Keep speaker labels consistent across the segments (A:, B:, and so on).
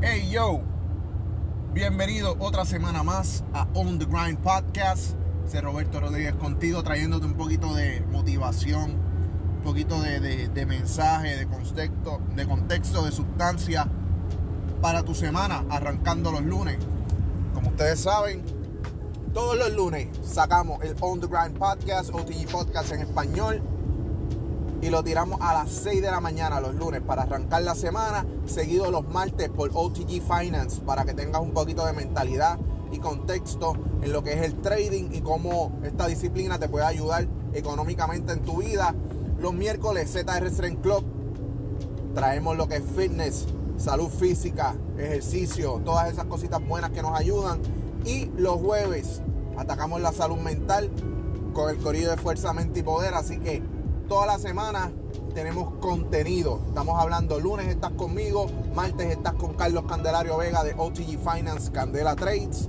A: Hey yo, bienvenido otra semana más a On the Grind Podcast. Soy Roberto Rodríguez contigo trayéndote un poquito de motivación, un poquito de, de- mensaje, de contexto, de contexto, de sustancia para tu semana, arrancando los lunes. Como ustedes saben, todos los lunes sacamos el On the Grind Podcast, OTG Podcast en español y lo tiramos a las 6 de la mañana los lunes para arrancar la semana, seguido los martes por OTG Finance para que tengas un poquito de mentalidad y contexto en lo que es el trading y cómo esta disciplina te puede ayudar económicamente en tu vida. Los miércoles ZR Strength Club traemos lo que es fitness, salud física, ejercicio, todas esas cositas buenas que nos ayudan. Y los jueves atacamos la salud mental con el corrido de fuerza, mente y poder. Así que toda la semana tenemos contenido. Estamos hablando lunes estás conmigo, martes estás con Carlos Candelario Vega de OTG Finance Candela Trades.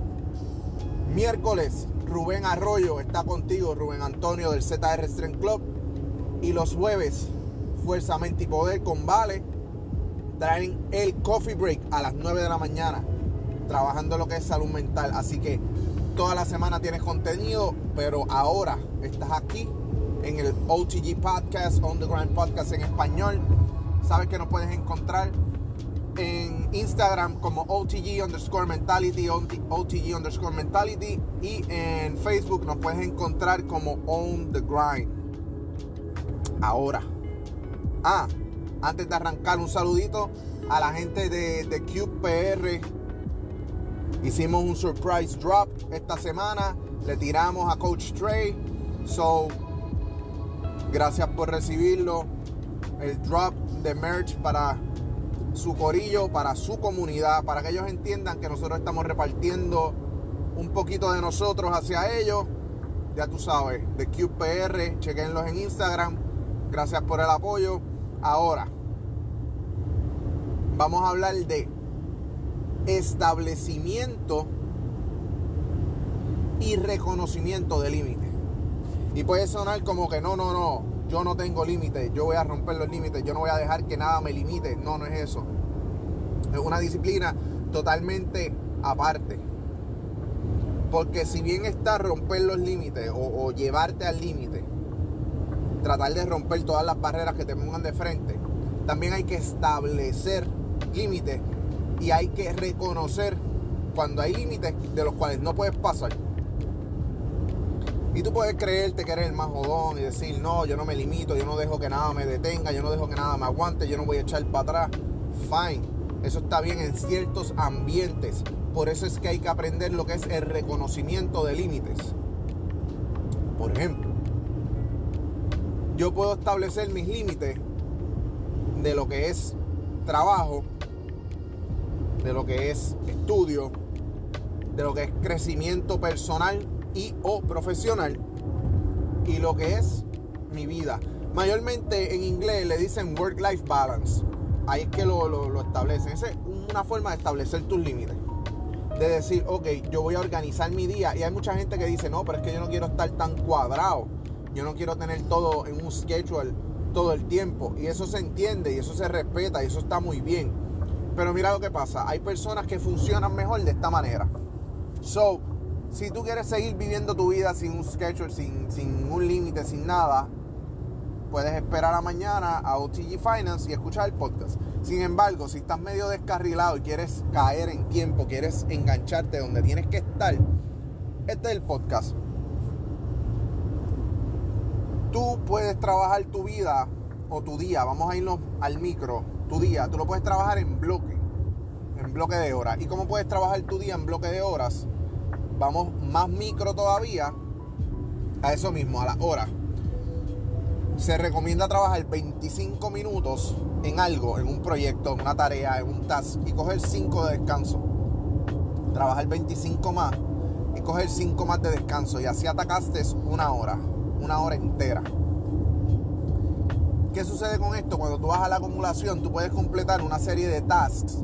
A: Miércoles Rubén Arroyo está contigo, Rubén Antonio del ZR Strength Club. Y los jueves Fuerza, Mente y Poder con Vale traen el coffee break a las 9 de la mañana, trabajando lo que es salud mental. Así que toda la semana tienes contenido, pero ahora estás aquí en el OTG Podcast, On the Grind Podcast en español. Sabes que nos puedes encontrar en Instagram como OTG underscore mentality, OTG underscore mentality y en Facebook nos puedes encontrar como On the Grind. Ahora. Ah, antes de arrancar, un saludito a la gente de, de QPR. Hicimos un surprise drop esta semana. Le tiramos a Coach Trey. So, gracias por recibirlo. El drop de merch para su corillo, para su comunidad, para que ellos entiendan que nosotros estamos repartiendo un poquito de nosotros hacia ellos. Ya tú sabes, de QPR, chequenlos en Instagram. Gracias por el apoyo. Ahora, vamos a hablar de establecimiento y reconocimiento de límites. Y puede sonar como que no, no, no, yo no tengo límites, yo voy a romper los límites, yo no voy a dejar que nada me limite. No, no es eso. Es una disciplina totalmente aparte. Porque si bien está romper los límites o, o llevarte al límite, tratar de romper todas las barreras que te pongan de frente, también hay que establecer límites y hay que reconocer cuando hay límites de los cuales no puedes pasar. Y tú puedes creerte que eres el más jodón y decir, no, yo no me limito, yo no dejo que nada me detenga, yo no dejo que nada me aguante, yo no voy a echar para atrás. Fine, eso está bien en ciertos ambientes. Por eso es que hay que aprender lo que es el reconocimiento de límites. Por ejemplo, yo puedo establecer mis límites de lo que es trabajo, de lo que es estudio, de lo que es crecimiento personal y o profesional y lo que es mi vida. Mayormente en inglés le dicen work-life balance. Ahí es que lo, lo, establecen. Esa es una forma de establecer tus límites. De decir, ok, yo voy a organizar mi día. Y hay mucha gente que dice, no, pero es que yo no quiero estar tan cuadrado. Yo no quiero tener todo en un schedule todo el tiempo. Y eso se entiende y eso se respeta y eso está muy bien. Pero mira lo que pasa. Hay personas que funcionan mejor de esta manera. So, si tú quieres seguir viviendo tu vida sin un schedule, sin, sin un límite, sin nada, puedes esperar a mañana a OTG Finance y escuchar el podcast. Sin embargo, si estás medio descarrilado y quieres caer en tiempo, quieres engancharte donde tienes que estar, este es el podcast. Tú puedes trabajar tu vida o tu día, vamos a irnos al micro, tu día, tú lo puedes trabajar en bloque, en bloque de horas. ¿Y cómo puedes trabajar tu día en bloque de horas? Vamos más micro todavía a eso mismo, a la hora. Se recomienda trabajar 25 minutos en algo, en un proyecto, en una tarea, en un task y coger 5 de descanso. Trabajar 25 más y coger 5 más de descanso y así atacaste una hora, una hora entera. ¿Qué sucede con esto? Cuando tú vas a la acumulación, tú puedes completar una serie de tasks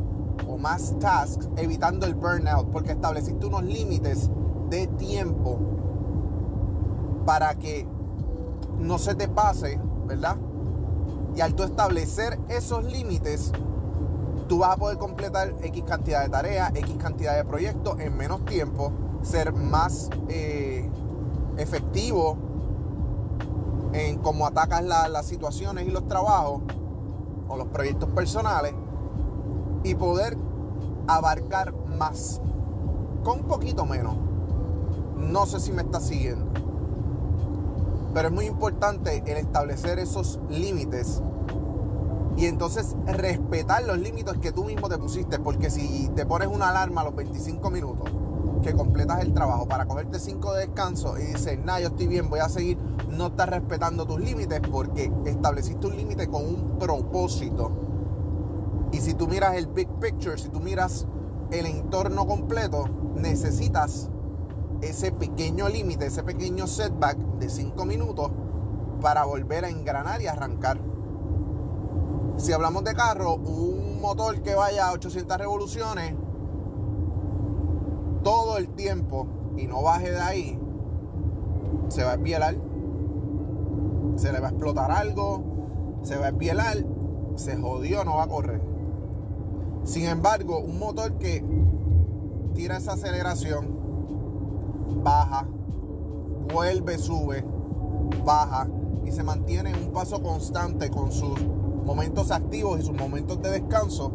A: o más tasks evitando el burnout porque estableciste unos límites de tiempo para que no se te pase, ¿verdad? Y al tú establecer esos límites, tú vas a poder completar X cantidad de tareas, X cantidad de proyectos en menos tiempo, ser más eh, efectivo en cómo atacas las situaciones y los trabajos o los proyectos personales y poder abarcar más con un poquito menos. No sé si me estás siguiendo. Pero es muy importante el establecer esos límites y entonces respetar los límites que tú mismo te pusiste. Porque si te pones una alarma a los 25 minutos que completas el trabajo para cogerte 5 de descanso y dices, nah, yo estoy bien, voy a seguir, no estás respetando tus límites porque estableciste un límite con un propósito. Y si tú miras el big picture, si tú miras el entorno completo, necesitas ese pequeño límite, ese pequeño setback de 5 minutos para volver a engranar y arrancar. Si hablamos de carro, un motor que vaya a 800 revoluciones todo el tiempo y no baje de ahí, se va a espielar, se le va a explotar algo, se va a espielar, se jodió, no va a correr. Sin embargo, un motor que tira esa aceleración, baja, vuelve, sube, baja y se mantiene en un paso constante con sus momentos activos y sus momentos de descanso,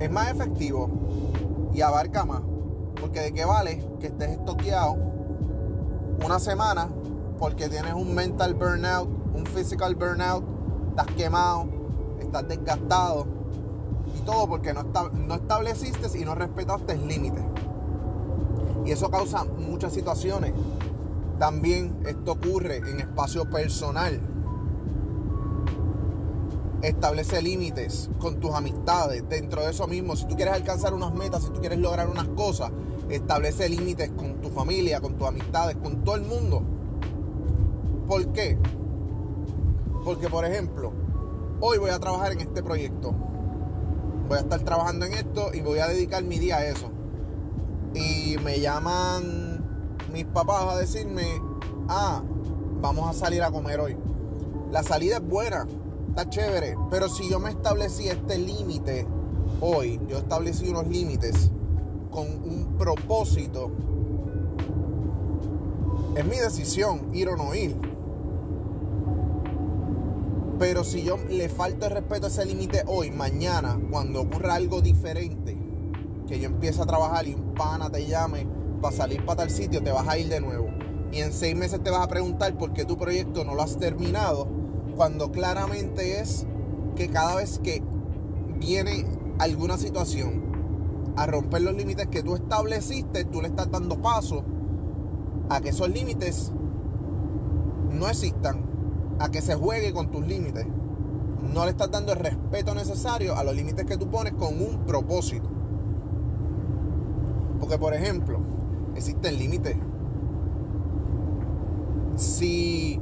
A: es más efectivo y abarca más. Porque de qué vale que estés estoqueado una semana porque tienes un mental burnout, un physical burnout, estás quemado, estás desgastado y todo porque no, no estableciste y no respetaste límites. Y eso causa muchas situaciones. También esto ocurre en espacio personal. Establece límites con tus amistades. Dentro de eso mismo, si tú quieres alcanzar unas metas, si tú quieres lograr unas cosas, establece límites con tu familia, con tus amistades, con todo el mundo. ¿Por qué? Porque, por ejemplo, hoy voy a trabajar en este proyecto. Voy a estar trabajando en esto y voy a dedicar mi día a eso. Y me llaman mis papás a decirme, ah, vamos a salir a comer hoy. La salida es buena, está chévere, pero si yo me establecí este límite hoy, yo establecí unos límites con un propósito, es mi decisión ir o no ir. Pero si yo le falto el respeto a ese límite hoy, mañana, cuando ocurra algo diferente, que yo empiece a trabajar y un pana te llame para salir para tal sitio, te vas a ir de nuevo. Y en seis meses te vas a preguntar por qué tu proyecto no lo has terminado, cuando claramente es que cada vez que viene alguna situación a romper los límites que tú estableciste, tú le estás dando paso a que esos límites no existan a que se juegue con tus límites. No le estás dando el respeto necesario a los límites que tú pones con un propósito. Porque, por ejemplo, existen límites. Si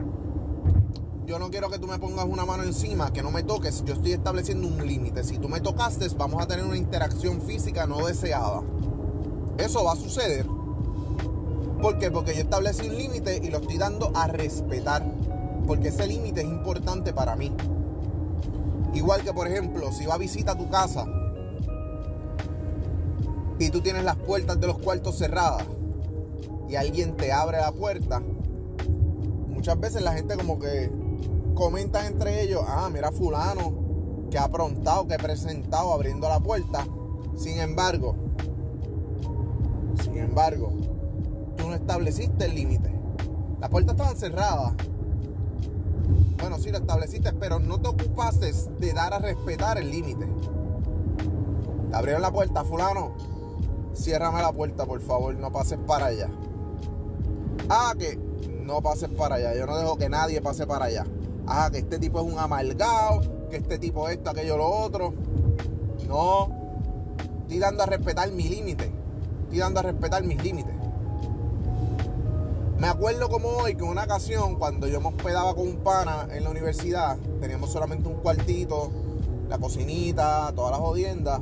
A: yo no quiero que tú me pongas una mano encima, que no me toques, yo estoy estableciendo un límite. Si tú me tocaste, vamos a tener una interacción física no deseada. Eso va a suceder. ¿Por qué? Porque yo establecí un límite y lo estoy dando a respetar porque ese límite es importante para mí. Igual que, por ejemplo, si va a visita a tu casa y tú tienes las puertas de los cuartos cerradas y alguien te abre la puerta, muchas veces la gente como que comenta entre ellos, ah, mira fulano que ha aprontado, que ha presentado abriendo la puerta. Sin embargo, sin embargo, tú no estableciste el límite. Las puertas estaban cerradas bueno, sí lo estableciste, pero no te ocupaste de dar a respetar el límite. abrieron la puerta, fulano. Ciérrame la puerta, por favor, no pases para allá. Ah, que no pases para allá. Yo no dejo que nadie pase para allá. Ah, que este tipo es un amargado, que este tipo esto, aquello, lo otro. No. Estoy dando a respetar mi límite. Estoy dando a respetar mis límites. Me acuerdo como hoy que una ocasión, cuando yo me hospedaba con un pana en la universidad, teníamos solamente un cuartito, la cocinita, todas las jodiendas.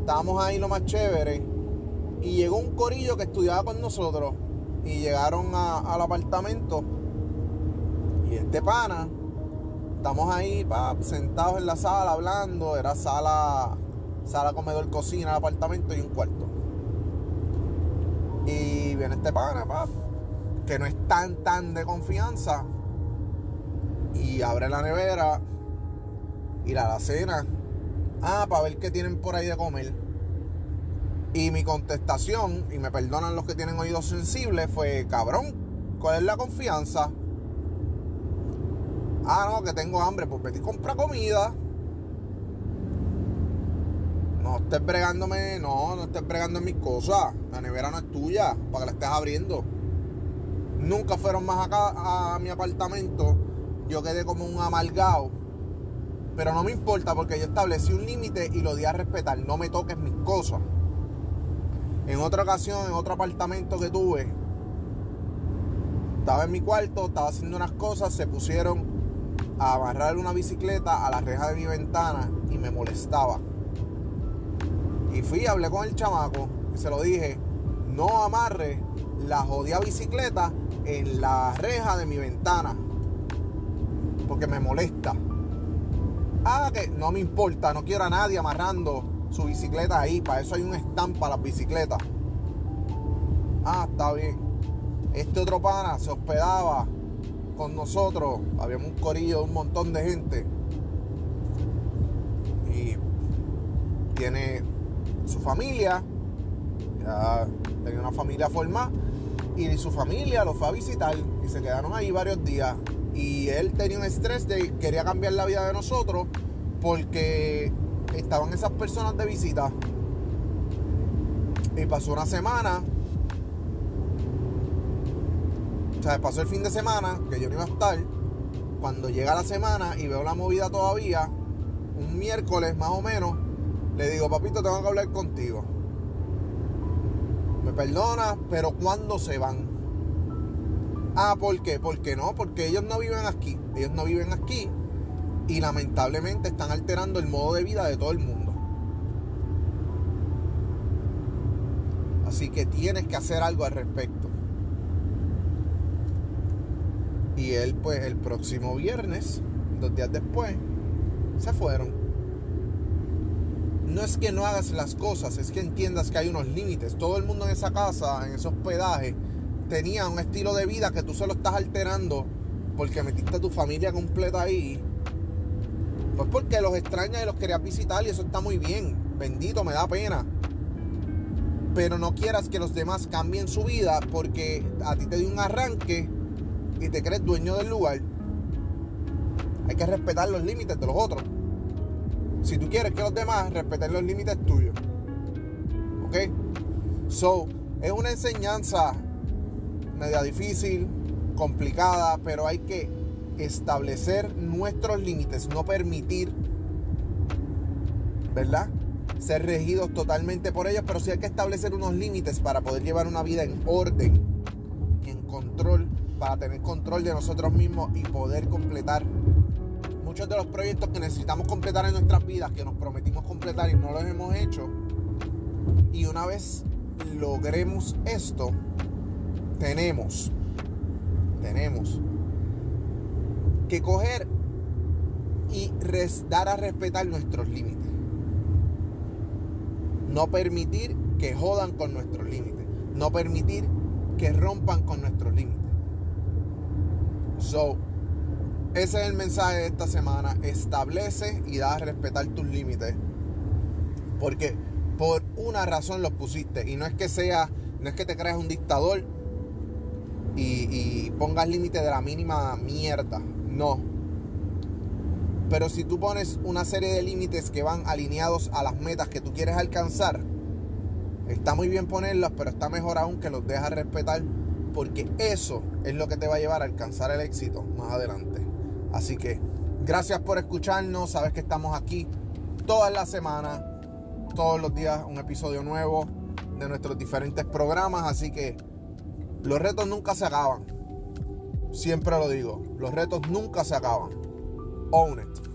A: Estábamos ahí lo más chévere. Y llegó un corillo que estudiaba con nosotros. Y llegaron al apartamento. Y este pana estamos ahí, pa, sentados en la sala hablando. Era sala, sala, comedor, cocina, apartamento y un cuarto. Y viene este pana, pa, que no es tan, tan de confianza. Y abre la nevera y la cena Ah, para ver qué tienen por ahí de comer. Y mi contestación, y me perdonan los que tienen oídos sensibles, fue, cabrón, ¿cuál es la confianza? Ah, no, que tengo hambre, pues vete y compra comida. No estés bregándome, no, no estés bregando en mis cosas. La nevera no es tuya, para que la estés abriendo. Nunca fueron más acá a mi apartamento. Yo quedé como un amargado. Pero no me importa porque yo establecí un límite y lo di a respetar. No me toques mis cosas. En otra ocasión, en otro apartamento que tuve, estaba en mi cuarto, estaba haciendo unas cosas, se pusieron a amarrar una bicicleta a la reja de mi ventana y me molestaba. Y fui, hablé con el chamaco y se lo dije, no amarre la jodida bicicleta en la reja de mi ventana. Porque me molesta. Ah, que no me importa, no quiero a nadie amarrando su bicicleta ahí. Para eso hay un stand para las bicicletas. Ah, está bien. Este otro pana se hospedaba con nosotros. Habíamos un corillo de un montón de gente. Y tiene su familia. Ya tenía una familia formada. Y su familia lo fue a visitar. Y se quedaron ahí varios días. Y él tenía un estrés de quería cambiar la vida de nosotros porque estaban esas personas de visita. Y pasó una semana. O sea, pasó el fin de semana, que yo no iba a estar. Cuando llega la semana y veo la movida todavía, un miércoles más o menos, le digo, papito, tengo que hablar contigo. Me perdona, pero ¿cuándo se van? Ah, ¿por qué? ¿Por qué no? Porque ellos no viven aquí. Ellos no viven aquí. Y lamentablemente están alterando el modo de vida de todo el mundo. Así que tienes que hacer algo al respecto. Y él, pues, el próximo viernes, dos días después, se fueron. No es que no hagas las cosas, es que entiendas que hay unos límites. Todo el mundo en esa casa, en ese hospedaje, tenía un estilo de vida que tú solo estás alterando porque metiste a tu familia completa ahí. Pues porque los extrañas y los querías visitar y eso está muy bien. Bendito, me da pena. Pero no quieras que los demás cambien su vida porque a ti te dio un arranque y te crees dueño del lugar. Hay que respetar los límites de los otros. Si tú quieres que los demás respeten los límites tuyos. ¿Ok? So, es una enseñanza media difícil, complicada, pero hay que establecer nuestros límites, no permitir, ¿verdad? Ser regidos totalmente por ellos, pero sí hay que establecer unos límites para poder llevar una vida en orden, en control, para tener control de nosotros mismos y poder completar muchos de los proyectos que necesitamos completar en nuestras vidas, que nos prometimos completar y no los hemos hecho. Y una vez logremos esto, tenemos, tenemos que coger y dar a respetar nuestros límites. No permitir que jodan con nuestros límites. No permitir que rompan con nuestros límites. So, ese es el mensaje de esta semana. Establece y da a respetar tus límites. Porque por una razón los pusiste. Y no es que sea, no es que te creas un dictador y, pongas límite de la mínima mierda. No. Pero si tú pones una serie de límites que van alineados a las metas que tú quieres alcanzar, está muy bien ponerlas, pero está mejor aún que los dejas respetar, porque eso es lo que te va a llevar a alcanzar el éxito más adelante. Así que gracias por escucharnos, sabes que estamos aquí todas las semanas, todos los días un episodio nuevo de nuestros diferentes programas, así que los retos nunca se acaban. Siempre lo digo, los retos nunca se acaban. Own it.